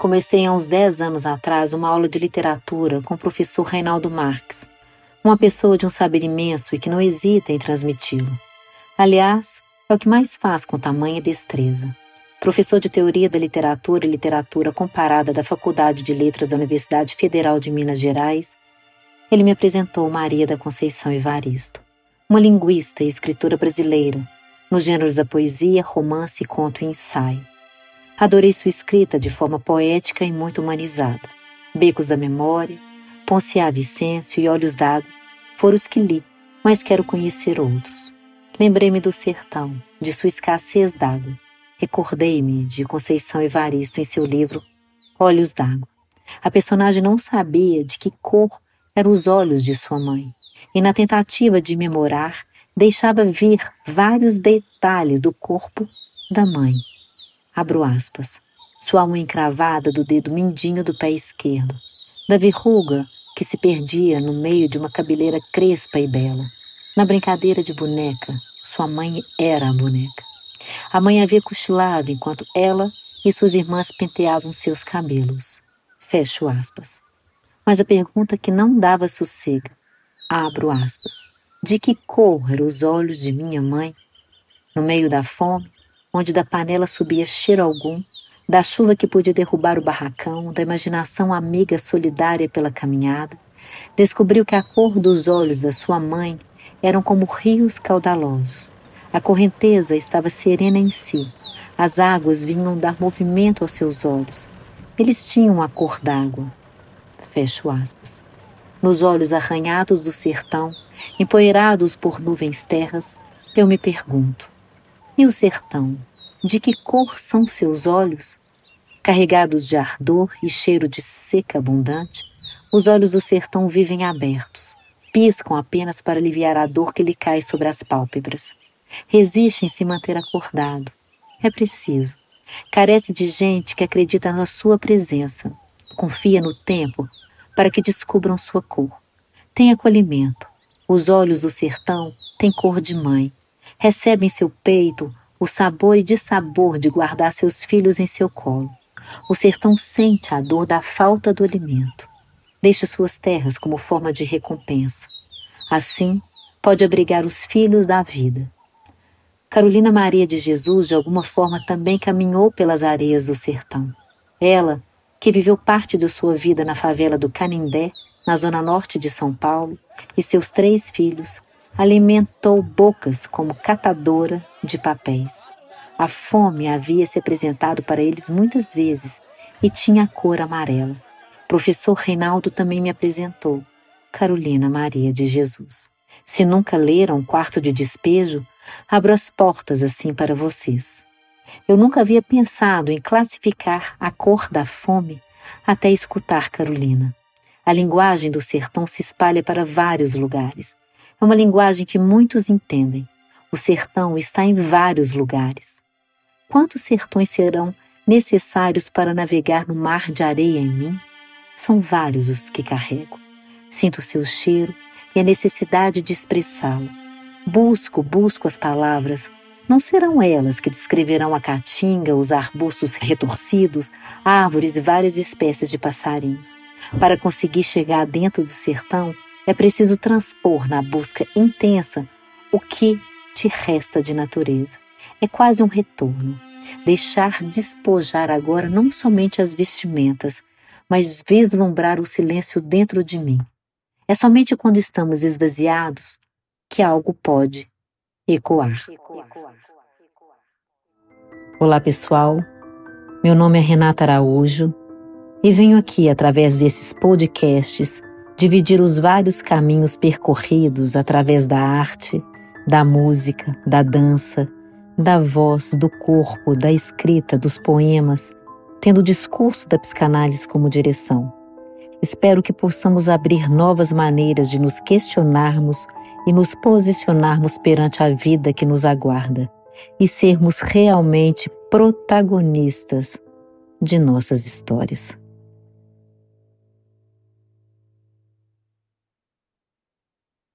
Comecei há uns 10 anos atrás uma aula de literatura com o professor Reinaldo Marques, uma pessoa de um saber imenso e que não hesita em transmiti-lo. Aliás, é o que mais faz com tamanha destreza. Professor de Teoria da Literatura e Literatura Comparada da Faculdade de Letras da Universidade Federal de Minas Gerais, ele me apresentou Maria da Conceição Evaristo, uma linguista e escritora brasileira, nos gêneros da poesia, romance, conto e ensaio. Adorei sua escrita de forma poética e muito humanizada. Becos da Memória, Ponciá Vicêncio e Olhos d'Água foram os que li, mas quero conhecer outros. Lembrei-me do sertão, de sua escassez d'água. Recordei-me de Conceição Evaristo em seu livro Olhos d'Água. A personagem não sabia de que cor eram os olhos de sua mãe, e na tentativa de memorar, deixava vir vários detalhes do corpo da mãe. Abro aspas. Sua unha encravada do dedo mindinho do pé esquerdo, da verruga que se perdia no meio de uma cabeleira crespa e bela. Na brincadeira de boneca, sua mãe era a boneca. A mãe havia cochilado enquanto ela e suas irmãs penteavam seus cabelos. Fecho aspas. Mas a pergunta que não dava sossego, abro aspas, de que cor eram os olhos de minha mãe? No meio da fome, onde da panela subia cheiro algum, da chuva que podia derrubar o barracão, da imaginação amiga solidária pela caminhada, descobriu que a cor dos olhos da sua mãe eram como rios caudalosos. A correnteza estava serena em si. As águas vinham dar movimento aos seus olhos. Eles tinham a cor d'água. Fecho aspas. Nos olhos arranhados do sertão, empoeirados por nuvens terras, eu me pergunto: e o sertão? De que cor são seus olhos? Carregados de ardor e cheiro de seca abundante, os olhos do sertão vivem abertos, piscam apenas para aliviar a dor que lhe cai sobre as pálpebras. Resiste em se manter acordado. É preciso. Carece de gente que acredita na sua presença. Confia no tempo para que descubram sua cor. Tem acolhimento. Os olhos do sertão têm cor de mãe. Recebem seu peito o sabor e dissabor de guardar seus filhos em seu colo. O sertão sente a dor da falta do alimento. Deixa suas terras como forma de recompensa. Assim, pode abrigar os filhos da vida. Carolina Maria de Jesus, de alguma forma, também caminhou pelas areias do sertão. Ela, que viveu parte de sua vida na favela do Canindé, na zona norte de São Paulo, e seus três filhos, alimentou bocas como catadora de papéis. A fome havia se apresentado para eles muitas vezes e tinha a cor amarela. Professor Reinaldo também me apresentou, Carolina Maria de Jesus. Se nunca leram Quarto de Despejo, abro as portas assim para vocês. Eu nunca havia pensado em classificar a cor da fome até escutar Carolina. A linguagem do sertão se espalha para vários lugares. É uma linguagem que muitos entendem. O sertão está em vários lugares. Quantos sertões serão necessários para navegar no mar de areia em mim? São vários os que carrego. Sinto seu cheiro e a necessidade de expressá-lo. Busco, busco as palavras. Não serão elas que descreverão a caatinga, os arbustos retorcidos, árvores e várias espécies de passarinhos. Para conseguir chegar dentro do sertão, é preciso transpor na busca intensa o que te resta de natureza. É quase um retorno. Deixar despojar agora não somente as vestimentas, mas vislumbrar o silêncio dentro de mim. É somente quando estamos esvaziados que algo pode ecoar. Olá, pessoal. Meu nome é Renata Araújo e venho aqui, através desses podcasts, dividir os vários caminhos percorridos através da arte, da música, da dança, da voz, do corpo, da escrita, dos poemas, tendo o discurso da psicanálise como direção. Espero que possamos abrir novas maneiras de nos questionarmos e nos posicionarmos perante a vida que nos aguarda e sermos realmente protagonistas de nossas histórias.